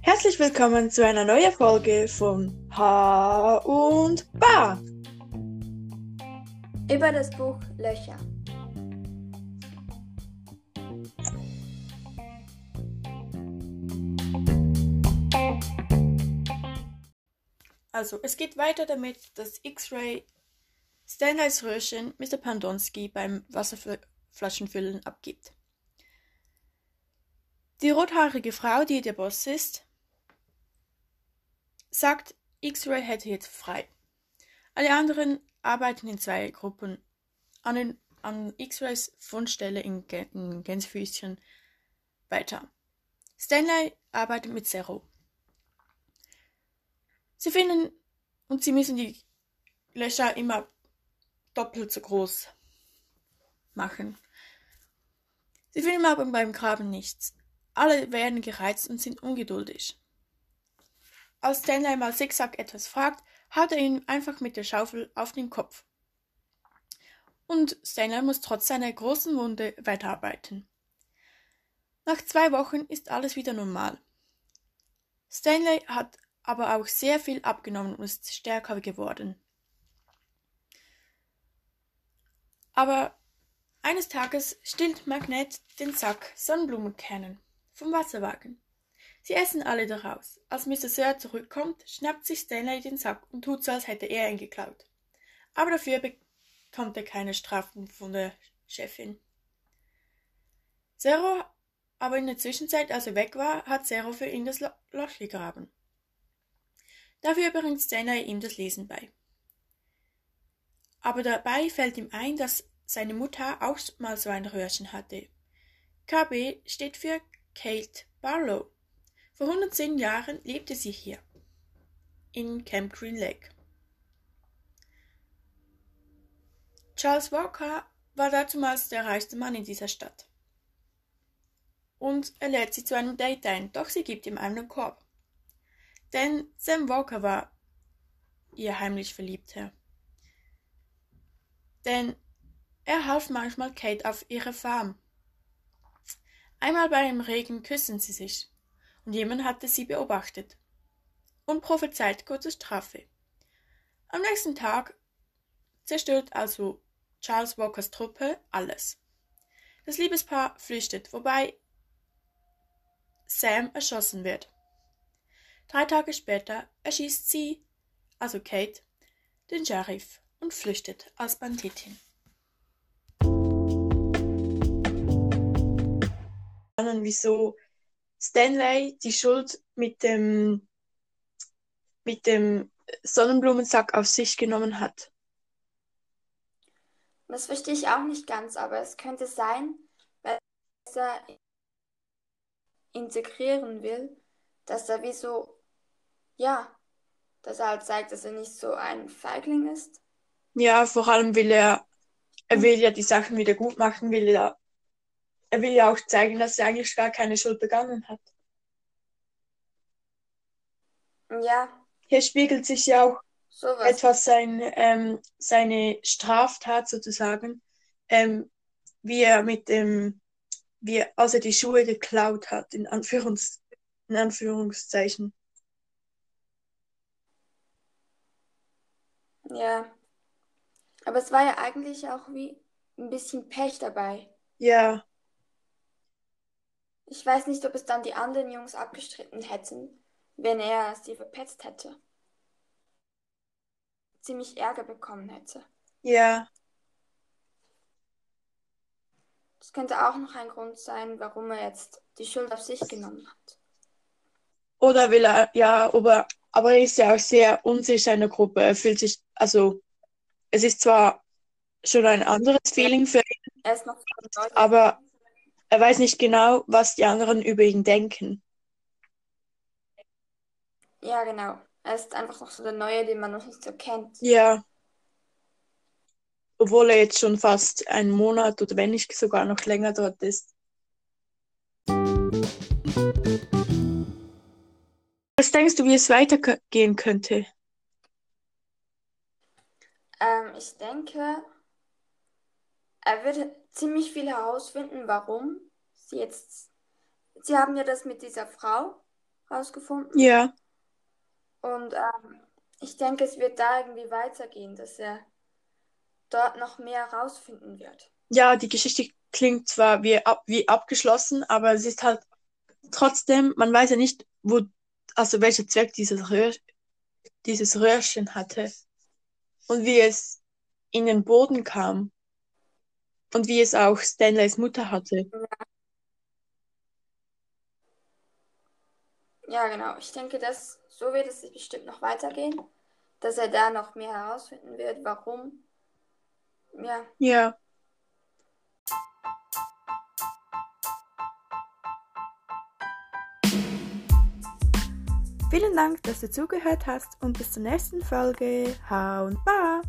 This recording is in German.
Herzlich willkommen zu einer neuen Folge von H und Ba. Über das Buch Löcher. Also, es geht weiter damit, dass X-Ray Stanleys Röhrchen Mr. Pandonsky beim Wasserflaschenfüllen abgibt. Die rothaarige Frau, die der Boss ist, sagt, X-Ray hätte jetzt frei. Alle anderen arbeiten in zwei Gruppen an, an X-Rays Fundstelle in, in Gänsefüßchen weiter. Stanley arbeitet mit Zero. Sie finden und sie müssen die Löcher immer doppelt so groß machen. Sie finden aber beim Graben nichts. Alle werden gereizt und sind ungeduldig. Als Stanley mal Zigzag etwas fragt, haut er ihn einfach mit der Schaufel auf den Kopf. Und Stanley muss trotz seiner großen Wunde weiterarbeiten. Nach zwei Wochen ist alles wieder normal. Stanley hat aber auch sehr viel abgenommen und ist stärker geworden. Aber eines Tages stillt Magnet den Sack Sonnenblumenkernen vom Wasserwagen. Sie essen alle daraus. Als Mr. Sir zurückkommt, schnappt sich Stanley den Sack und tut so, als hätte er ihn geklaut. Aber dafür bekommt er keine Strafen von der Chefin. Zero, aber in der Zwischenzeit, als er weg war, hat Zero für ihn das Loch gegraben. Dafür bringt Stanley ihm das Lesen bei. Aber dabei fällt ihm ein, dass seine Mutter auch mal so ein Röhrchen hatte. KB steht für Kate Barlow. Vor 110 Jahren lebte sie hier, in Camp Green Lake. Charles Walker war dazumals der reichste Mann in dieser Stadt. Und er lädt sie zu einem Date ein, doch sie gibt ihm einen Korb. Denn Sam Walker war ihr heimlich Verliebter. Denn er half manchmal Kate auf ihrer Farm. Einmal bei dem Regen küssen sie sich und jemand hatte sie beobachtet und prophezeit kurze Strafe. Am nächsten Tag zerstört also Charles Walkers Truppe alles. Das Liebespaar flüchtet, wobei Sam erschossen wird. Drei Tage später erschießt sie, also Kate, den Sheriff und flüchtet als Banditin. Wieso Stanley die Schuld mit dem, mit dem Sonnenblumensack auf sich genommen hat. Das verstehe ich auch nicht ganz, aber es könnte sein, weil er integrieren will, dass er wie so, ja, dass er halt zeigt, dass er nicht so ein Feigling ist. Ja, vor allem will er, er will ja die Sachen wieder gut machen, will er er will ja auch zeigen, dass er eigentlich gar keine Schuld begangen hat. Ja. Hier spiegelt sich ja auch Sowas. etwas sein, ähm, seine Straftat sozusagen, ähm, wie er mit dem, wie er, als er die Schuhe geklaut hat, in, Anführungs, in Anführungszeichen. Ja. Aber es war ja eigentlich auch wie ein bisschen Pech dabei. Ja. Ich weiß nicht, ob es dann die anderen Jungs abgestritten hätten, wenn er sie verpetzt hätte. Ziemlich Ärger bekommen hätte. Ja. Das könnte auch noch ein Grund sein, warum er jetzt die Schuld auf sich genommen hat. Oder will er, ja, aber, aber er ist ja auch sehr unsicher in der Gruppe. Er fühlt sich, also, es ist zwar schon ein anderes Feeling für ihn, Er aber er weiß nicht genau, was die anderen über ihn denken. Ja, genau. Er ist einfach noch so der Neue, den man noch nicht so kennt. Ja. Obwohl er jetzt schon fast einen Monat oder wenn nicht sogar noch länger dort ist. Was denkst du, wie es weitergehen könnte? Ähm, ich denke, er wird ziemlich viel herausfinden, warum sie jetzt. Sie haben ja das mit dieser Frau herausgefunden. Ja. Und ähm, ich denke, es wird da irgendwie weitergehen, dass er dort noch mehr herausfinden wird. Ja, die Geschichte klingt zwar wie, ab, wie abgeschlossen, aber es ist halt trotzdem, man weiß ja nicht, wo, also welcher Zweck dieses, Röhr, dieses Röhrchen hatte und wie es in den Boden kam und wie es auch Stanleys Mutter hatte. Ja, genau. Ich denke, dass so wird es bestimmt noch weitergehen, dass er da noch mehr herausfinden wird, warum. Ja. Ja. Vielen Dank, dass du zugehört hast und bis zur nächsten Folge. Hau und ba!